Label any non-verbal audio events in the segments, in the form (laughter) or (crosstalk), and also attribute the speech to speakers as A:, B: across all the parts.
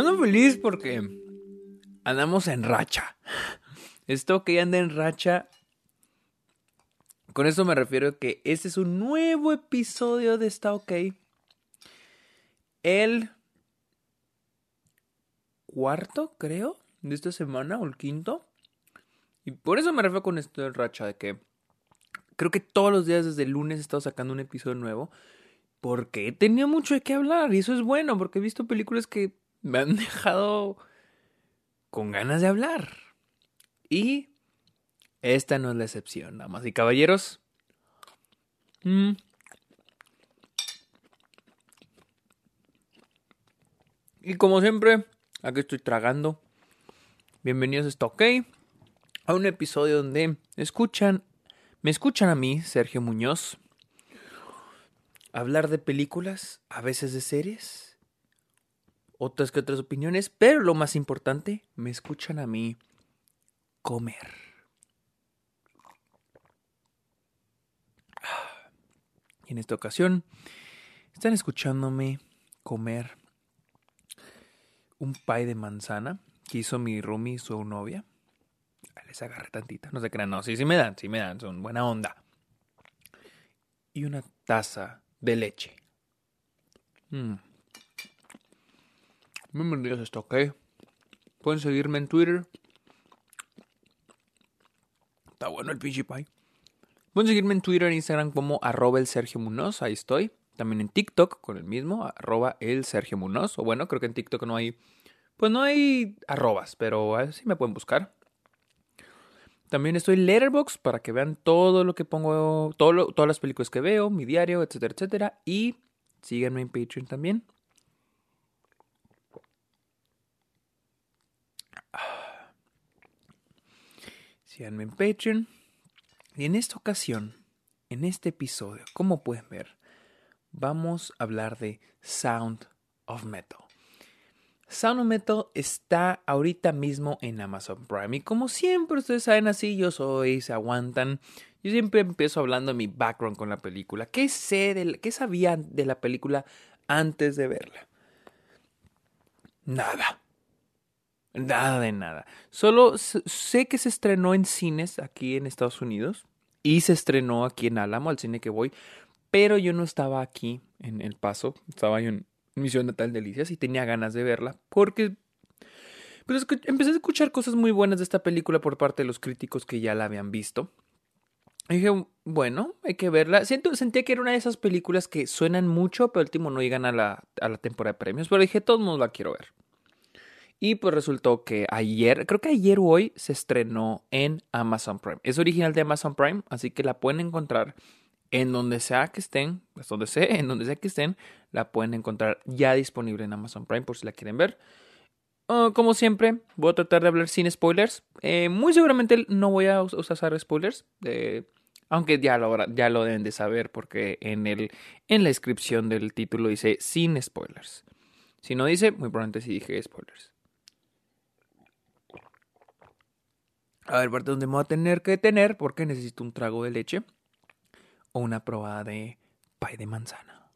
A: Ando feliz porque andamos en racha. Esto que anda en racha. Con eso me refiero que este es un nuevo episodio de Está OK. El cuarto, creo, de esta semana, o el quinto. Y por eso me refiero con esto de racha, de que creo que todos los días desde el lunes he estado sacando un episodio nuevo. Porque tenido mucho de qué hablar y eso es bueno, porque he visto películas que me han (laughs) dejado con ganas de hablar. Y esta no es la excepción, damas y caballeros. Mm. Y como siempre, aquí estoy tragando. Bienvenidos a Está OK, a un episodio donde escuchan, me escuchan a mí, Sergio Muñoz, hablar de películas, a veces de series, otras que otras opiniones, pero lo más importante, me escuchan a mí comer. Y en esta ocasión, están escuchándome comer un pie de manzana que hizo mi roomie su novia. Les agarré tantita, no se crean, no, sí, sí me dan, sí me dan, son buena onda. Y una taza de leche. Mm. Bienvenidos a esto, ¿ok? Pueden seguirme en Twitter. Está bueno el pinche. Pueden seguirme en Twitter e Instagram como arroba el Sergio Munoz, ahí estoy. También en TikTok con el mismo, arroba el Sergio Munoz. O bueno, creo que en TikTok no hay, pues no hay arrobas, pero así me pueden buscar. También estoy en Letterboxd para que vean todo lo que pongo, todas las películas que veo, mi diario, etcétera, etcétera. Y síganme en Patreon también. Síganme en Patreon. Y en esta ocasión, en este episodio, como pueden ver, vamos a hablar de Sound of Metal. Sound of Metal está ahorita mismo en Amazon Prime. Y como siempre ustedes saben así, yo soy, se aguantan. Yo siempre empiezo hablando de mi background con la película. ¿Qué sé de qué sabía de la película antes de verla? Nada. Nada de nada. Solo sé que se estrenó en cines aquí en Estados Unidos y se estrenó aquí en Álamo, al cine que voy, pero yo no estaba aquí en El Paso, estaba yo en Misión Natal Delicias y tenía ganas de verla porque pues, empecé a escuchar cosas muy buenas de esta película por parte de los críticos que ya la habían visto. Y dije, bueno, hay que verla. Siento, sentía que era una de esas películas que suenan mucho, pero último no llegan a la, a la temporada de premios. Pero dije, todos modos la quiero ver. Y pues resultó que ayer, creo que ayer o hoy, se estrenó en Amazon Prime. Es original de Amazon Prime, así que la pueden encontrar en donde sea que estén, pues donde sea, en donde sea que estén, la pueden encontrar ya disponible en Amazon Prime por si la quieren ver. Ah, como siempre, voy a tratar de hablar sin spoilers. Eh, muy seguramente no voy a usar spoilers. Eh, aunque ya lo, ya lo deben de saber porque en, el, en la descripción del título dice sin spoilers. Si no dice, muy probablemente sí dije spoilers. A ver, parte donde me voy a tener que detener porque necesito un trago de leche o una probada de pay de manzana.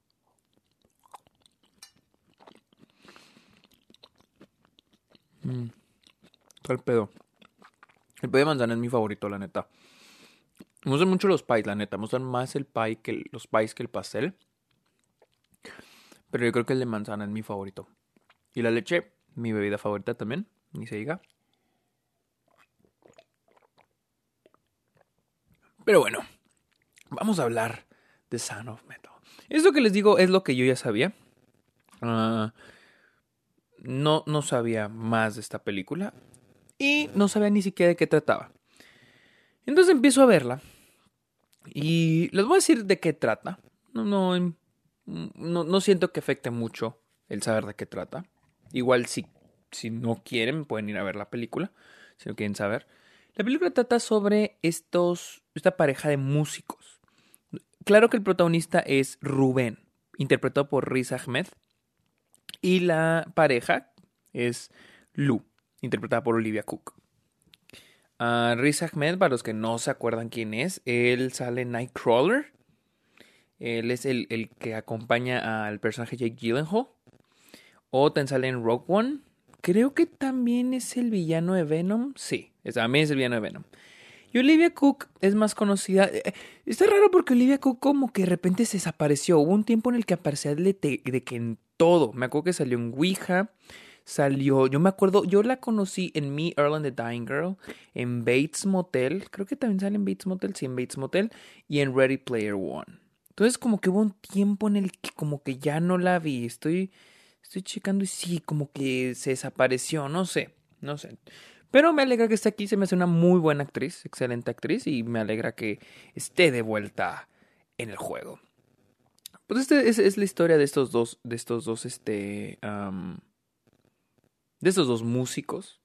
A: Mm. ¿Cuál pedo? El pay de manzana es mi favorito, la neta. Me gustan mucho los pies, la neta. Me gustan más el pie que los pies que el pastel. Pero yo creo que el de manzana es mi favorito. Y la leche, mi bebida favorita también. Ni se diga. Pero bueno, vamos a hablar de Sound of Metal. Esto que les digo es lo que yo ya sabía. Ah, no, no sabía más de esta película. Y no sabía ni siquiera de qué trataba. Entonces empiezo a verla. Y les voy a decir de qué trata. No, no, no, siento que afecte mucho el saber de qué trata. Igual si, si no quieren, pueden ir a ver la película. Si no quieren saber. La película trata sobre esta pareja de músicos. Claro que el protagonista es Rubén, interpretado por Riz Ahmed. Y la pareja es Lou, interpretada por Olivia Cook. Uh, Riz Ahmed, para los que no se acuerdan quién es, él sale en Nightcrawler. Él es el, que acompaña al personaje Jake Gyllenhaal. O también sale en Rogue One, creo que también es el villano de Venom. Sí, también es el villano de Venom. Y Olivia Cook es más conocida. Eh, está raro porque Olivia Cook como que de repente se desapareció. Hubo un tiempo en el que aparecía de, de que en todo. Me acuerdo que salió en Ouija. Salió, yo me acuerdo, yo la conocí en Me, Earl and the Dying Girl, en Bates Motel, creo que también sale en Bates Motel, sí, en Bates Motel, y en Ready Player One. Entonces como que hubo un tiempo en el que como que ya no la vi, estoy, estoy checando y sí, como que se desapareció, no sé, no sé. Pero me alegra que esté aquí, se me hace una muy buena actriz, excelente actriz, y me alegra que esté de vuelta en el juego. Pues este es, la historia de estos dos, de estos dos, este, de estos dos músicos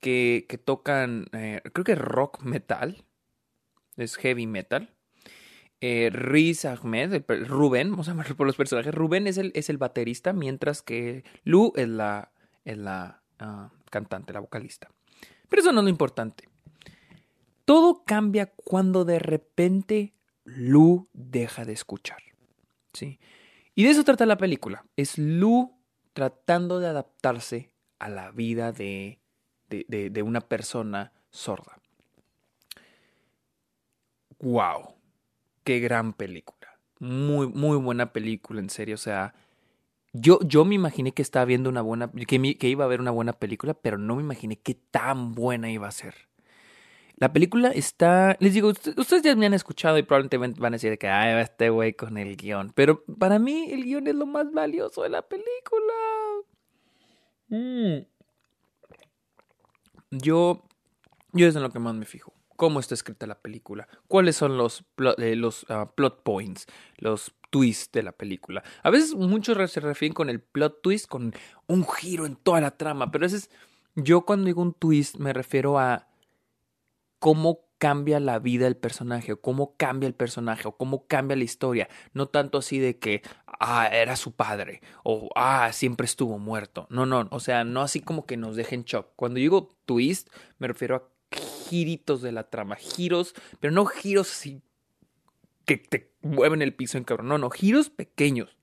A: que, que tocan, eh, creo que rock metal, es heavy metal. Eh, Riz Ahmed, Rubén, vamos a llamarlo por los personajes. Rubén es el, es el baterista, mientras que Lu es la, es la ah, cantante, la vocalista. Pero eso no es lo importante. Todo cambia cuando de repente Lu deja de escuchar. ¿sí? Y de eso trata la película. Es Lu tratando de adaptarse a la vida de, de, de una persona sorda. ¡Wow! qué gran película. Muy, muy buena película, en serio. O sea, yo, yo me imaginé que estaba viendo una buena, que, iba a ver una buena película, pero no me imaginé qué tan buena iba a ser. La película está, les digo, ustedes ya me han escuchado y probablemente van a decir que, ay, este güey con el guion. Pero para mí el guion es lo más valioso de la película. Mm. Yo, yo es en lo que más me fijo cómo está escrita la película, cuáles son los, eh, los ah, plot points, los twists de la película. A veces muchos se refieren con el plot twist, con un giro en toda la trama, pero a veces yo cuando digo un twist me refiero a cómo cambia la vida del personaje, o cómo cambia el personaje, o cómo cambia la historia. No tanto así de que, ah, era su padre, o ah, siempre estuvo muerto. No, no, o sea, no así como que nos dejen shock. Cuando digo twist, me refiero a giritos de la trama, giros, pero no giros así que te mueven el piso en cabrón, no, no, giros pequeños.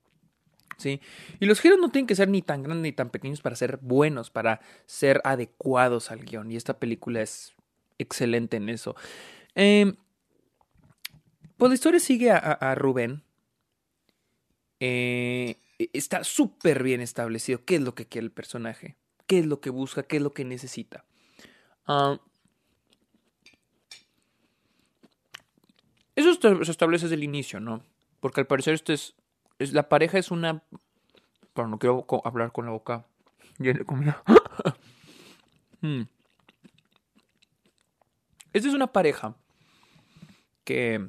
A: ¿Sí? Y los giros no tienen que ser ni tan grandes ni tan pequeños para ser buenos, para ser adecuados al guion. Y esta película es excelente en eso. Eh, pues la historia sigue a, Rubén. Eh, está súper bien establecido qué es lo que quiere el personaje, qué es lo que busca, qué es lo que necesita. Ah, Eso se establece desde el inicio, ¿no? Porque al parecer esto es, la pareja es una... Bueno, no quiero hablar con la boca llena de comida. (laughs) hmm. Esta es una pareja que...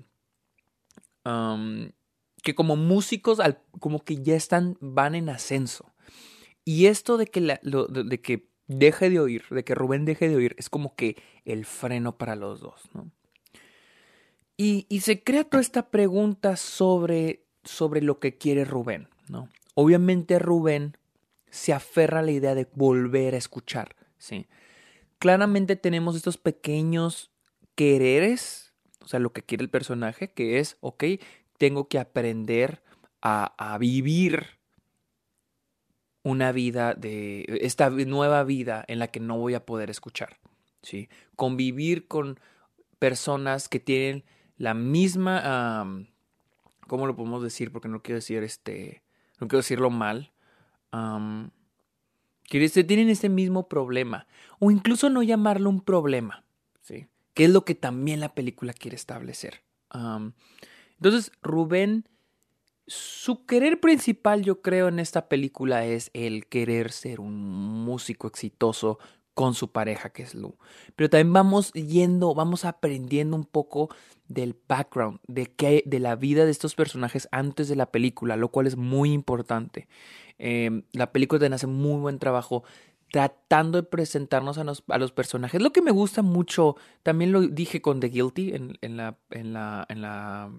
A: que como músicos al, como que ya están, van en ascenso. Y esto de que, la, de que deje de oír, de que Rubén deje de oír, es como que el freno para los dos, ¿no? Y, se crea toda esta pregunta sobre, sobre lo que quiere Rubén, ¿no? Obviamente Rubén se aferra a la idea de volver a escuchar, ¿sí? Claramente tenemos estos pequeños quereres, o sea, lo que quiere el personaje, que es, ok, tengo que aprender a, a vivir una vida de esta nueva vida en la que no voy a poder escuchar, ¿sí? Convivir con personas que tienen la misma, ¿cómo lo podemos decir? Porque no quiero decir este, no quiero decirlo mal. que tienen este mismo problema. O incluso no llamarlo un problema, ¿sí? Que es lo que también la película quiere establecer. entonces, Rubén, su querer principal, yo creo, en esta película es el querer ser un músico exitoso con su pareja, que es Lu. Pero también vamos yendo, vamos aprendiendo un poco del background, de, qué, de la vida de estos personajes antes de la película, lo cual es muy importante. Em, la película también hace muy buen trabajo tratando de presentarnos a los, a los, personajes. Lo que me gusta mucho, también lo dije con The Guilty en, en, la, en, la, en la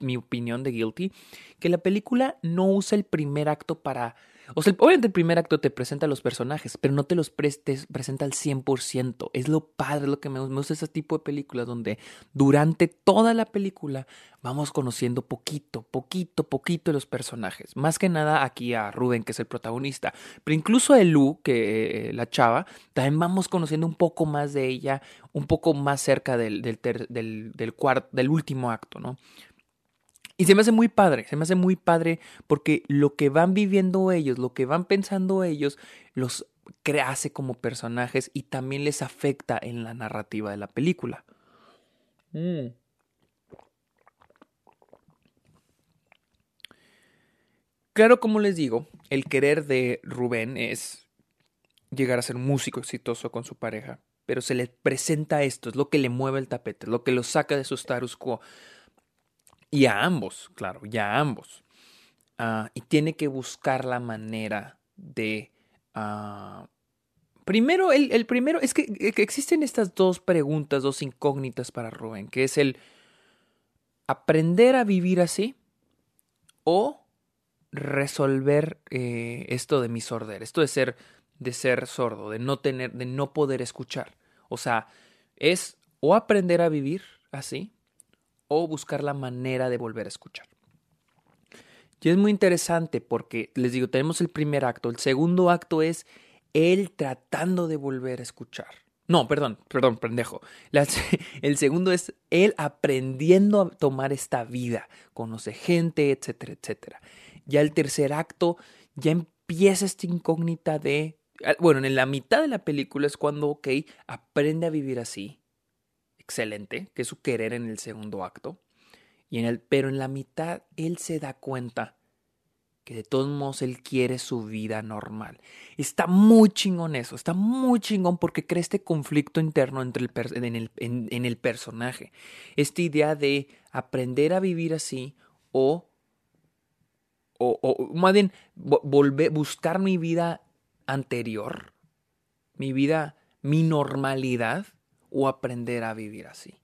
A: mi opinión de Guilty, que la película no usa el primer acto para o sea, obviamente el primer acto te presenta a los personajes, pero no te los prestes, presenta al 100%. Es lo padre, lo que me, me gusta ese tipo de películas donde durante toda la película vamos conociendo poquito, poquito, poquito de los personajes. Más que nada aquí a Rubén, que es el protagonista. Pero incluso a Elu, que eh, la chava, también vamos conociendo un poco más de ella, un poco más cerca del, del, del, del, del último acto, ¿no? Y se me hace muy padre, se me hace muy padre porque lo que van viviendo ellos, lo que van pensando ellos, los hace como personajes y también les afecta en la narrativa de la película. Mm. Claro, como les digo, el querer de Rubén es llegar a ser un músico exitoso con su pareja, pero se le presenta esto, es lo que le mueve el tapete, lo que lo saca de su status quo. Y a ambos, claro, ya a ambos. Ah, y tiene que buscar la manera de... Ah, primero, el, primero es que, que, existen estas dos preguntas, dos incógnitas para Rubén, que es el aprender a vivir así o resolver eh, esto de mi sordera, esto de ser, de ser sordo, de no tener, de no poder escuchar. O sea, es o aprender a vivir así o buscar la manera de volver a escuchar. Y es muy interesante porque, les digo, tenemos el primer acto, el segundo acto es él tratando de volver a escuchar. No, perdón, perdón, pendejo. (laughs) el segundo es él aprendiendo a tomar esta vida, conoce gente, etcétera, etcétera. Ya el tercer acto ya empieza esta incógnita de, ah, bueno, en la mitad de la película es cuando, ok, aprende a vivir así, excelente, que es su querer en el segundo acto. Y en el, pero en la mitad él se da cuenta que de todos modos él quiere su vida normal. Está muy chingón eso, está muy chingón porque crea este conflicto interno entre el en, el, en, el personaje. Esta idea de aprender a vivir así o, o, o más bien, volver, buscar mi vida anterior, mi vida, mi normalidad o aprender a vivir así.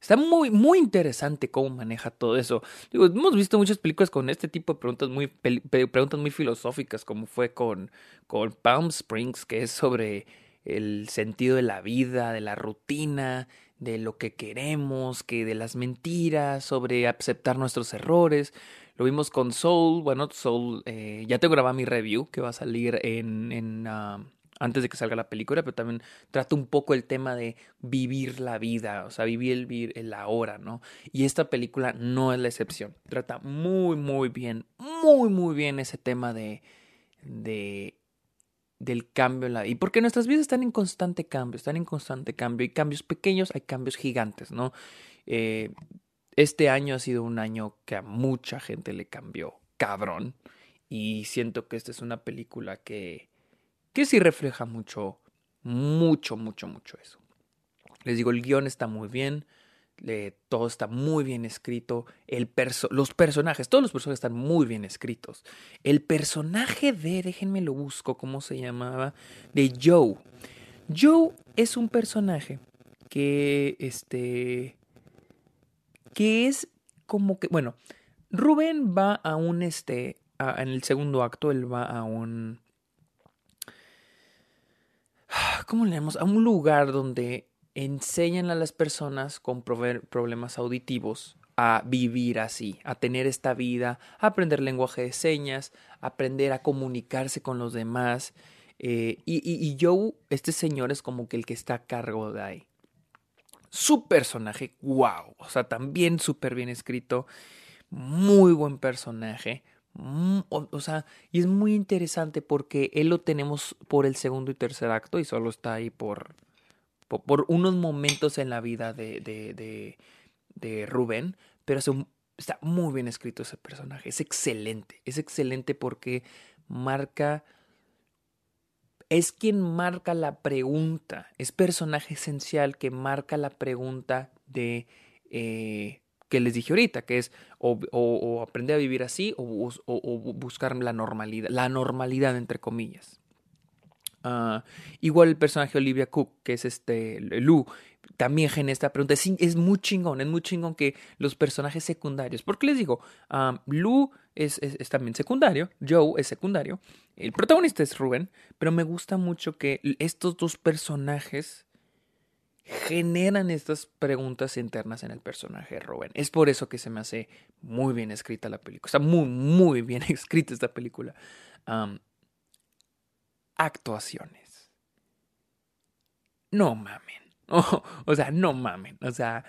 A: Está muy, muy interesante cómo maneja todo eso. hemos visto muchas películas con este tipo de preguntas muy, preguntas muy filosóficas, como fue con, con Palm Springs, que es sobre el sentido de la vida, de la rutina, de lo que queremos, que de las mentiras, sobre aceptar nuestros errores. Lo vimos con Soul. Bueno, Soul, eh, ya te grabado mi review que va a salir en, ah, antes de que salga la película, pero también trata un poco el tema de vivir la vida, o sea, vivir el, vivir el ahora, ¿no? Y esta película no es la excepción. Trata muy, muy bien, muy, muy bien ese tema de, de del cambio en la y porque nuestras vidas están en constante cambio, están en constante cambio, hay cambios pequeños, hay cambios gigantes, ¿no? Eh, este año ha sido un año que a mucha gente le cambió cabrón y siento que esta es una película que que sí refleja mucho, mucho, mucho, mucho eso. Les digo, el guion está muy bien, todo está muy bien escrito, el los personajes, todos los personajes están muy bien escritos. El personaje de, déjenme lo busco, ¿cómo se llamaba? De Joe. Joe es un personaje que, este, que es como que, bueno, Rubén va a un, este, en el segundo acto, él va a un, ¿cómo leemos? A un lugar donde enseñan a las personas con problemas auditivos a vivir así, a tener esta vida, a aprender lenguaje de señas, a aprender a comunicarse con los demás. Eh, y, y, y Joe, este señor es como que el que está a cargo de ahí. Su personaje, wow, o sea, también súper bien escrito, muy buen personaje, Mm, o, sea, y es muy interesante porque él lo tenemos por el segundo y tercer acto y solo está ahí por, por, unos momentos en la vida de, de, de, Rubén, pero está muy bien escrito ese personaje, es excelente, es excelente porque marca, es quien marca la pregunta, es personaje esencial que marca la pregunta de... Eh, que les dije ahorita, que es o, aprender a vivir así o, buscar la normalidad, la normalidad entre comillas. Ah, igual el personaje Olivia Cook, que es este Lu, también genera esta pregunta. Es, muy chingón, es muy chingón que los personajes secundarios. Porque les digo, um, Lu es, es, también secundario, Joe es secundario, el protagonista es Ruben, pero me gusta mucho que estos dos personajes generan estas preguntas internas en el personaje de Ruben. Es por eso que se me hace muy bien escrita la película. Está muy, muy bien (laughs) escrita esta película. Actuaciones. No mamen. (laughs) o sea, no mamen. O sea,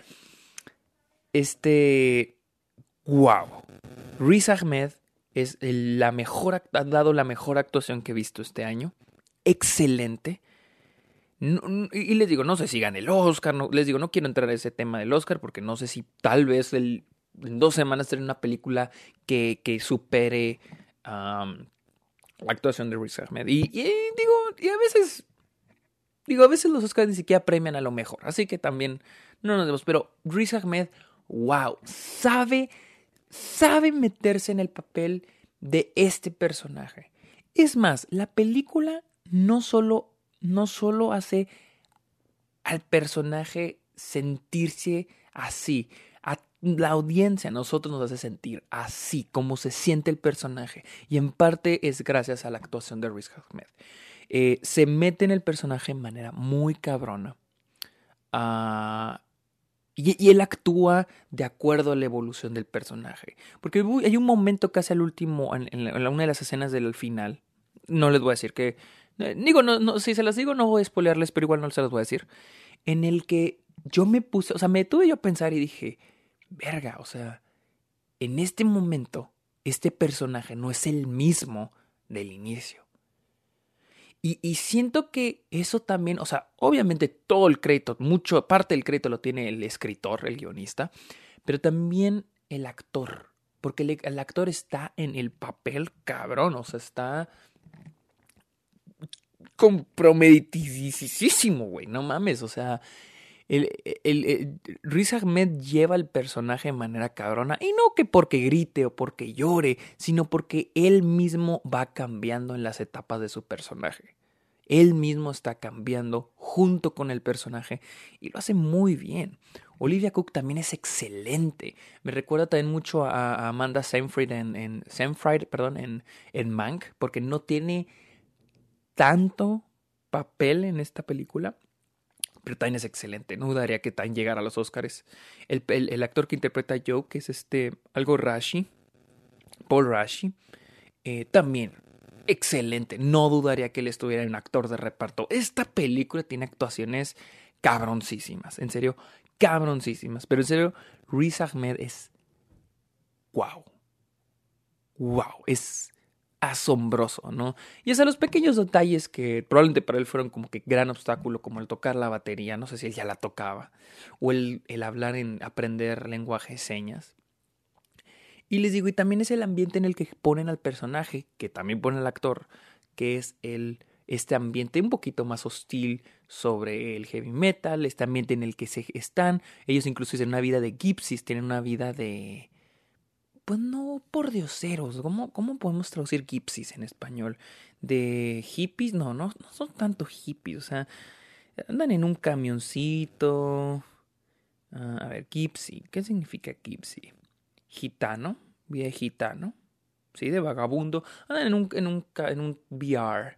A: este. Wow. Riz Ahmed es la mejor, ha dado la mejor actuación que he visto este año. Excelente. Y les digo, no sé si gane el Oscar, no, les digo, no quiero entrar a ese tema del Oscar porque no sé si tal vez en dos semanas tener una película que, que supere la actuación de Riz Ahmed. Y, digo, y a veces, digo, a veces los Oscars ni siquiera premian a lo mejor. Así que también no nos demos. Pero Riz Ahmed, wow, sabe, sabe meterse en el papel de este personaje. Es más, la película no solo, no solo hace al personaje sentirse así, la audiencia a nosotros nos hace sentir así, como se siente el personaje. Y en parte es gracias a la actuación de Riz Ahmed. Eh, se mete en el personaje de manera muy cabrona. Uh, y, él actúa de acuerdo a la evolución del personaje. Porque hay un momento casi al último, en, una de las escenas del final. No les voy a decir que. Eh, digo, no, no, si se las digo, no voy a spoilearles, pero igual no se las voy a decir. En el que yo me puse, o sea, me tuve yo a pensar y dije, verga, o sea, en este momento, este personaje no es el mismo del inicio. Y, y, siento que eso también, o sea, obviamente todo el crédito, mucho parte del crédito lo tiene el escritor, el guionista, pero también el actor, porque el, el actor está en el papel cabrón, o sea, está comprometidísimo, güey, no mames, o sea, el, el, Riz Ahmed lleva el personaje de manera cabrona y no que porque grite o porque llore, sino porque él mismo va cambiando en las etapas de su personaje. Él mismo está cambiando junto con el personaje y lo hace muy bien. Olivia Cook también es excelente. Me recuerda también mucho a, Amanda Seyfried en, en, perdón, en, en Mank, porque no tiene tanto papel en esta película, pero Tyne es excelente. No dudaría que Tyne llegara a los Oscars. El, actor que interpreta a Joe, que es este algo Rashi, Paul Rashi, eh, también excelente. No dudaría que él estuviera en actor de reparto. Esta película tiene actuaciones cabroncísimas. En serio, cabroncísimas. Pero en serio, Riz Ahmed es wow. Wow. Es asombroso, ¿no? Y es a los pequeños detalles que probablemente para él fueron como que gran obstáculo, como el tocar la batería, no sé si él ya la tocaba, o el, el hablar en aprender lenguaje de señas. Y les digo, y también es el ambiente en el que ponen al personaje, que también pone al actor, que es el, este ambiente un poquito más hostil sobre el heavy metal, este ambiente en el que se están, ellos incluso tienen una vida de gypsies, tienen una vida de pues no por dioseros. ¿Cómo, ¿Cómo podemos traducir gypsies en español? ¿De hippies? No, no, son tanto hippies. O sea, andan en un camioncito. Ah, a ver, gypsy. ¿Qué significa gypsy? Gitano. Vida gitano. Sí, de vagabundo. Andan en un, en un, en un VR.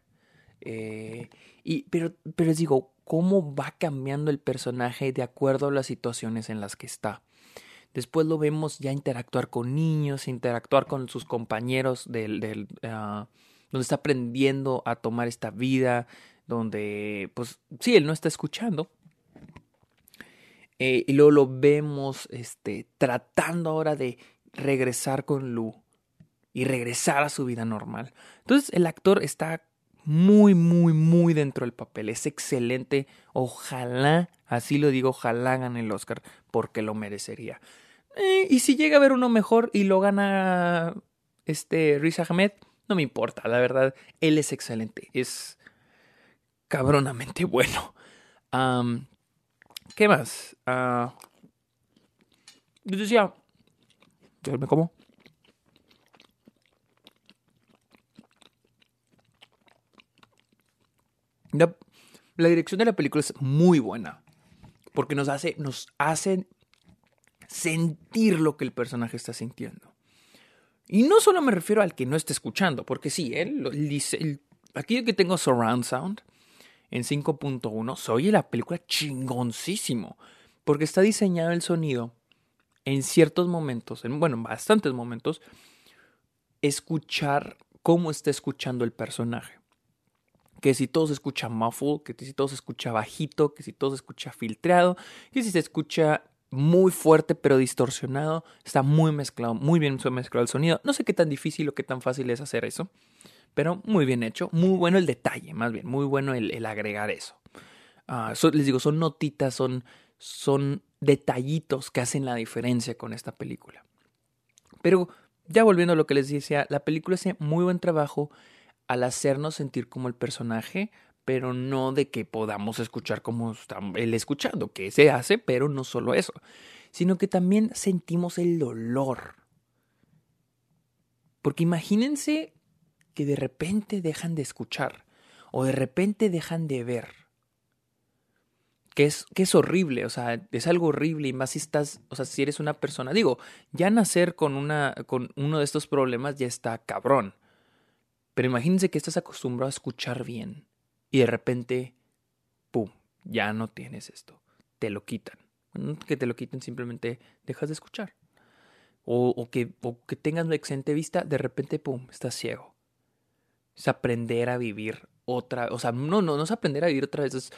A: Eh, y, pero, pero les digo, ¿cómo va cambiando el personaje de acuerdo a las situaciones en las que está? Después lo vemos ya interactuar con niños, interactuar con sus compañeros del, del ah, donde está aprendiendo a tomar esta vida, donde, pues, sí, él no está escuchando. Eh, y luego lo vemos este, tratando ahora de regresar con Lu y regresar a su vida normal. Entonces el actor está muy, muy, muy dentro del papel. Es excelente. Ojalá, así lo digo, ojalá gane el Oscar porque lo merecería. Eh, y si llega a haber uno mejor y lo gana este Riz Ahmed, no me importa, la verdad, él es excelente, es cabronamente bueno. ¿Qué más? Uh, yo decía, me como. La, dirección de la película es muy buena. Porque nos hace, nos sentir lo que el personaje está sintiendo. Y no solo me refiero al que no esté escuchando, porque sí, él, aquí que tengo Surround Sound en 5.1, se oye la película chingoncísimo, porque está diseñado el sonido en ciertos momentos, en, bueno, en bastantes momentos, escuchar cómo está escuchando el personaje. Que si todo se escucha muffled, que si todo se escucha bajito, que si todo se escucha filtrado, que si se escucha muy fuerte pero distorsionado. Está muy mezclado, muy bien mezclado el sonido. No sé qué tan difícil o qué tan fácil es hacer eso, pero muy bien hecho. Muy bueno el detalle, más bien, muy bueno el, agregar eso. Ah, les digo, son notitas, son, son detallitos que hacen la diferencia con esta película. Pero ya volviendo a lo que les decía, la película hace muy buen trabajo al hacernos sentir como el personaje, pero no de que podamos escuchar como está él escuchando, que se hace, pero no solo eso, sino que también sentimos el dolor. Porque imagínense que de repente dejan de escuchar o de repente dejan de ver. Que es, que es horrible, o sea, es algo horrible y más si estás, o sea, si eres una persona, digo, ya nacer con, una, con uno de estos problemas ya está cabrón. Pero imagínense que estás acostumbrado a escuchar bien y de repente, ¡pum!, ya no tienes esto. Te lo quitan. que te lo quiten, simplemente dejas de escuchar. O, que, o que tengas una excelente vista, de repente, ¡pum!, estás ciego. Es aprender a vivir otra, o sea, no, no, no es aprender a vivir otra vez, es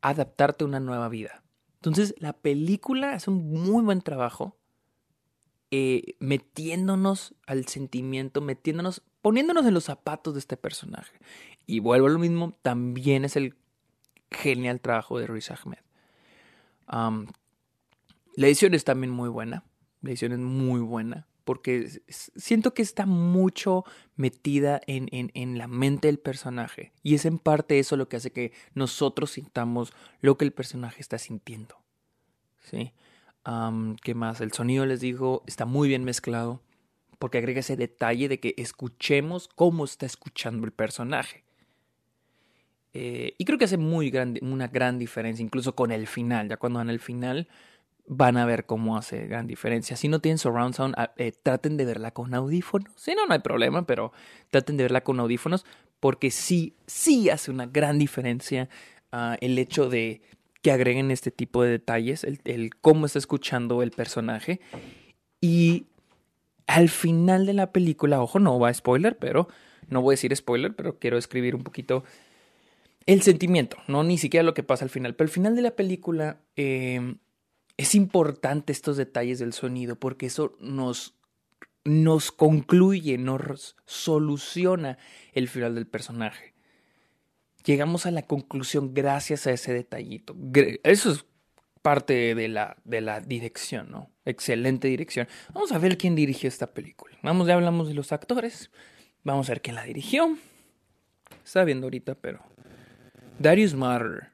A: adaptarte a una nueva vida. Entonces, la película hace un muy buen trabajo eh, metiéndonos al sentimiento, metiéndonos, poniéndonos en los zapatos de este personaje. Y vuelvo a lo mismo, también es el genial trabajo de Ruiz Ahmed. la edición es también muy buena. La edición es muy buena. Porque siento que está mucho metida en, en, la mente del personaje. Y es en parte eso lo que hace que nosotros sintamos lo que el personaje está sintiendo. ¿Sí? ¿Qué más? El sonido, les digo, está muy bien mezclado. Porque agrega ese detalle de que escuchemos cómo está escuchando el personaje. Eh, y creo que hace muy grande, una gran diferencia, incluso con el final. Ya cuando van al final, van a ver cómo hace gran diferencia. Si no tienen surround sound, ah, eh, traten de verla con audífonos. Si no, no hay problema, pero traten de verla con audífonos porque sí, sí hace una gran diferencia ah, el hecho de que agreguen este tipo de detalles, el, el cómo está escuchando el personaje. Y al final de la película, ojo, no va a spoiler, pero no voy a decir spoiler, pero quiero escribir un poquito el sentimiento, no ni siquiera lo que pasa al final. Pero al final de la película em, es importante estos detalles del sonido porque eso nos, nos concluye, nos soluciona el final del personaje. Llegamos a la conclusión gracias a ese detallito. Eso es parte de la, de la dirección, ¿no? Excelente dirección. Vamos a ver quién dirigió esta película. Vamos, ya hablamos de los actores. Vamos a ver quién la dirigió. Está viendo ahorita, pero Darius Martyr,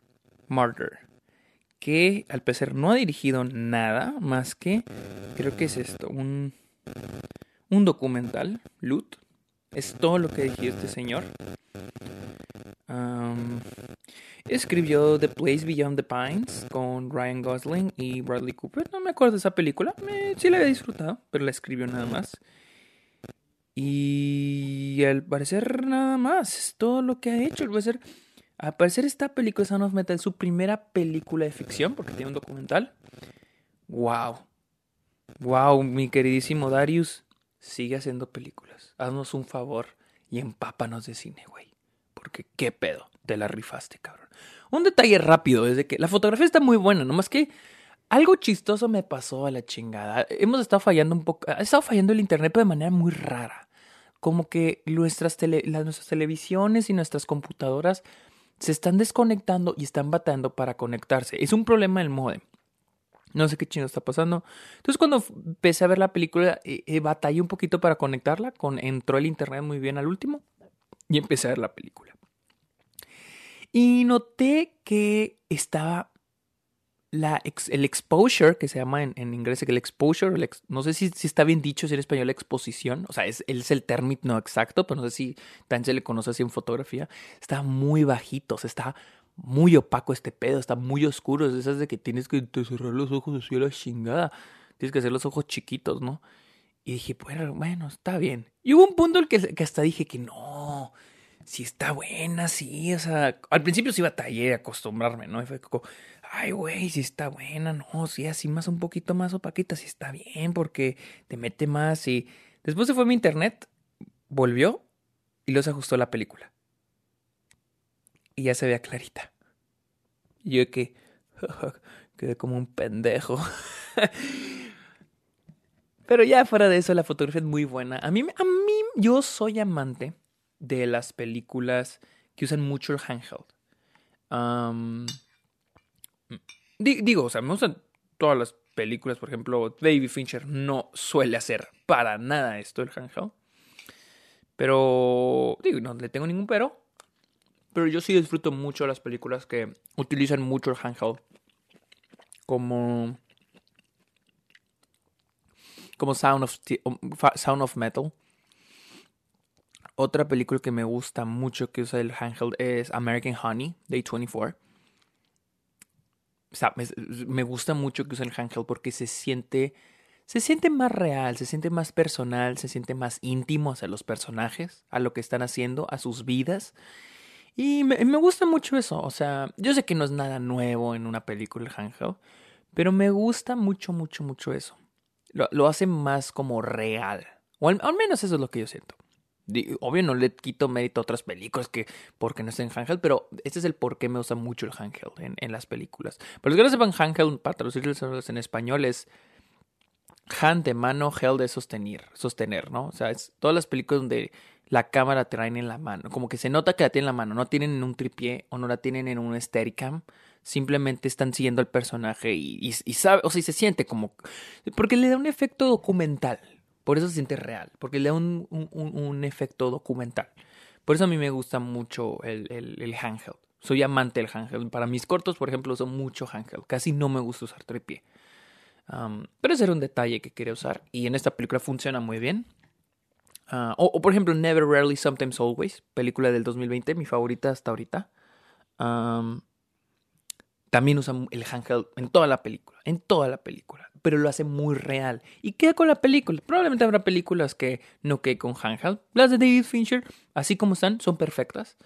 A: que al parecer no ha dirigido nada más que, creo que es esto, un, un documental, Loot. Es todo lo que dirigió este señor. Escribió The Place Beyond the Pines con Ryan Gosling y Bradley Cooper. No me acuerdo de esa película. sí la había disfrutado, pero la escribió nada más. Y al parecer nada más. Es todo lo que ha hecho. Al parecer al parecer esta película Sound of Metal es su primera película de ficción, porque tiene un documental. ¡Wow! ¡Wow! Mi queridísimo Darius, sigue haciendo películas. Haznos un favor y empápanos de cine, güey. Porque qué pedo, te la rifaste, cabrón. Un detalle rápido es de que la fotografía está muy buena, nomás que algo chistoso me pasó a la chingada. Hemos estado fallando un poco, ha estado fallando el internet pero de manera muy rara. Como que nuestras, nuestras televisiones y nuestras computadoras se están desconectando y están batando para conectarse. Es un problema del modem. No sé qué chino está pasando. Entonces cuando empecé a ver la película, eh, eh, batallé un poquito para conectarla. Con, entró el internet muy bien al último y empecé a ver la película. Y noté que estaba la el exposure, que se llama en, en inglés el exposure, no sé si, si, está bien dicho si en español exposición, o sea, es, es el término exacto, pero no sé si también se le conoce así en fotografía, está muy bajito, o sea, está muy opaco este pedo, está muy oscuro, es esas de que tienes que cerrar los ojos así a la chingada, tienes que hacer los ojos chiquitos, ¿no? Y dije, bueno, bueno, está bien. Y hubo un punto en que, que hasta dije que no, si está buena, sí, o sea, al principio sí batallé a acostumbrarme, ¿no? Y fue como, ay, güey, si está buena, no, sí, así más un poquito más opaquita, sí está bien, porque te mete más y después se fue mi internet, volvió y los ajustó la película. Y ya se veía clarita. Y yo que (laughs) quedé como un pendejo. (laughs) Pero ya fuera de eso, la fotografía es muy buena. A mí, a mí, yo soy amante de las películas que usan mucho el handheld. digo, o sea, me gustan todas las películas, por ejemplo, Baby Fincher no suele hacer para nada esto el handheld. Pero, digo, no le tengo ningún pero. Pero yo sí disfruto mucho las películas que utilizan mucho el handheld. Como como Sound of, um, Sound of Metal. Otra película que me gusta mucho que usa el handheld es American Honey, Day 24. O sea, me, gusta mucho que usa el handheld porque se siente, se siente más real, se siente más personal, se siente más íntimo hacia los personajes, a lo que están haciendo, a sus vidas. Y me, me gusta mucho eso. O sea, yo sé que no es nada nuevo en una película el handheld, pero me gusta mucho, mucho, mucho eso lo, lo hace más como real. O al, menos eso es lo que yo siento. Obvio no le quito mérito a otras películas que porque no es en handheld, pero este es el por qué me usa mucho el handheld en, en las películas. Pero los que no sepan handheld, para traducirlos en español, es hand de mano, held de sostener, sostener, ¿no? O sea, es todas las películas donde la cámara traen en la mano, como que se nota que la tienen en la mano, no tienen en un tripié o no la tienen en un Steadicam simplemente están siguiendo al personaje y, sabe, o sea, y se siente como... Porque le da un efecto documental, por eso se siente real, porque le da un, un, efecto documental. Por eso a mí me gusta mucho el, el, el, handheld. Soy amante del handheld. Para mis cortos, por ejemplo, uso mucho handheld. Casi no me gusta usar tripié. pero ese era un detalle que quería usar. Y en esta película funciona muy bien. Ah, o, por ejemplo, Never, Rarely, Sometimes, Always. Película del 2020. Mi favorita hasta ahorita también usa el handheld en toda la película, en toda la película, pero lo hace muy real. Y queda con la película. Probablemente habrá películas que no queden con handheld. Las de David Fincher, así como están, son perfectas.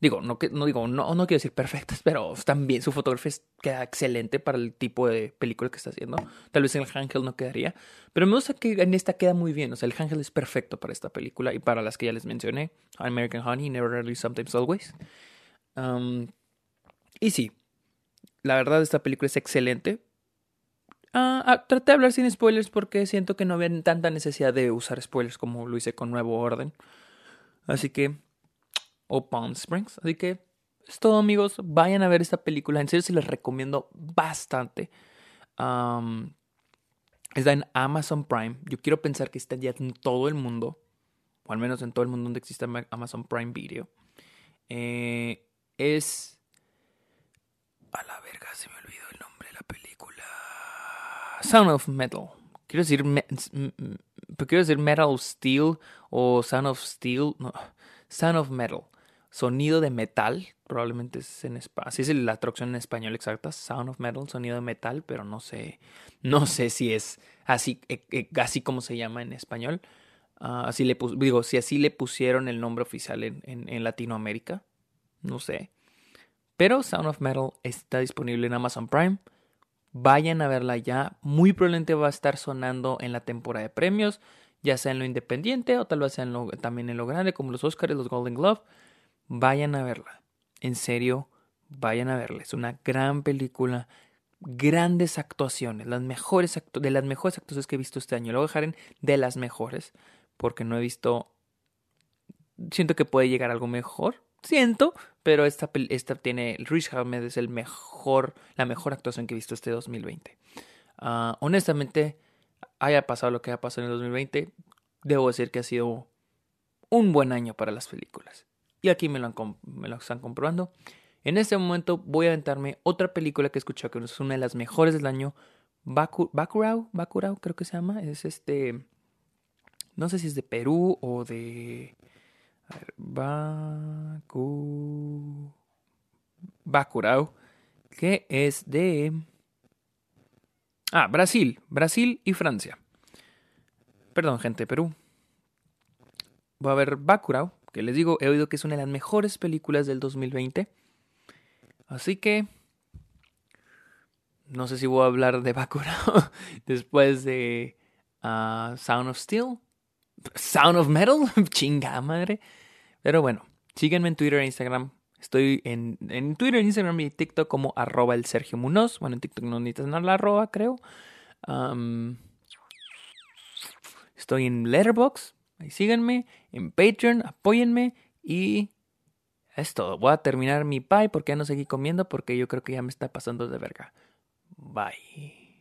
A: Digo, no, digo, no, no quiero decir perfectas, pero están bien. Su fotografía queda excelente para el tipo de película que está haciendo. Tal vez en el handheld no quedaría. Pero me gusta que en esta queda muy bien. O sea, el handheld es perfecto para esta película y para las que ya les mencioné. American Honey, Never Really, Sometimes Always. Um, y sí, la verdad, esta película es excelente. Ah, ah, traté de hablar sin spoilers porque siento que no había tanta necesidad de usar spoilers como lo hice con Nuevo Orden. Así que. O Palm Springs. Así que. Es todo, amigos. Vayan a ver esta película. En serio, se les recomiendo bastante. está en Amazon Prime. Yo quiero pensar que está ya en todo el mundo. O al menos en todo el mundo donde existe Amazon Prime Video. Eh, es a la verga, se me olvidó el nombre de la película. Sound of Metal. Quiero decir, quiero decir Metal Steel o Sound of Steel. No, Sound of Metal. Sonido de metal. Probablemente es en español. Así es la traducción en español exacta. Sound of Metal, sonido de metal, pero no sé. No sé si es así, e, e, así como se llama en español. Ah, así le digo, si así le pusieron el nombre oficial en, en Latinoamérica. No sé. Pero Sound of Metal está disponible en Amazon Prime. Vayan a verla ya. Muy probablemente va a estar sonando en la temporada de premios, ya sea en lo independiente o tal vez sea también en lo grande, como los Oscars los Golden Globe. Vayan a verla. En serio, vayan a verla. Es una gran película. Grandes actuaciones, las mejores de las mejores actuaciones que he visto este año. Lo voy en de las mejores, porque no he visto. Siento que puede llegar algo mejor, siento, pero esta, esta tiene, Rich Ahmed es el mejor, la mejor actuación que he visto este 2020. Ah, honestamente, haya pasado lo que haya pasado en el 2020, debo decir que ha sido un buen año para las películas. Y aquí me lo, me lo están comprobando. En este momento voy a aventarme otra película que he escuchado que es una de las mejores del año. Baku, Bakurao creo que se llama. Es este... No sé si es de Perú o de... A. Bakurao. Que es de... Ah, Brasil. Brasil y Francia. Perdón, gente Perú. Voy a ver Bakurao. Que les digo, he oído que es una de las mejores películas del 2020. Así que no sé si voy a hablar de Bakurao (laughs) después de uh, Sound of Steel, Sound of Metal, (laughs) chinga madre. Pero bueno, síguenme en Twitter e Instagram. Estoy en, en Twitter, Instagram y TikTok como arroba el Sergio Munoz. Bueno, en TikTok no necesitas nada la arroba, creo. Estoy en Letterboxd. Ahí síganme. En Patreon, apóyenme. Y es todo. Voy a terminar mi pie porque ya no seguí comiendo porque yo creo que ya me está pasando de verga. Bye.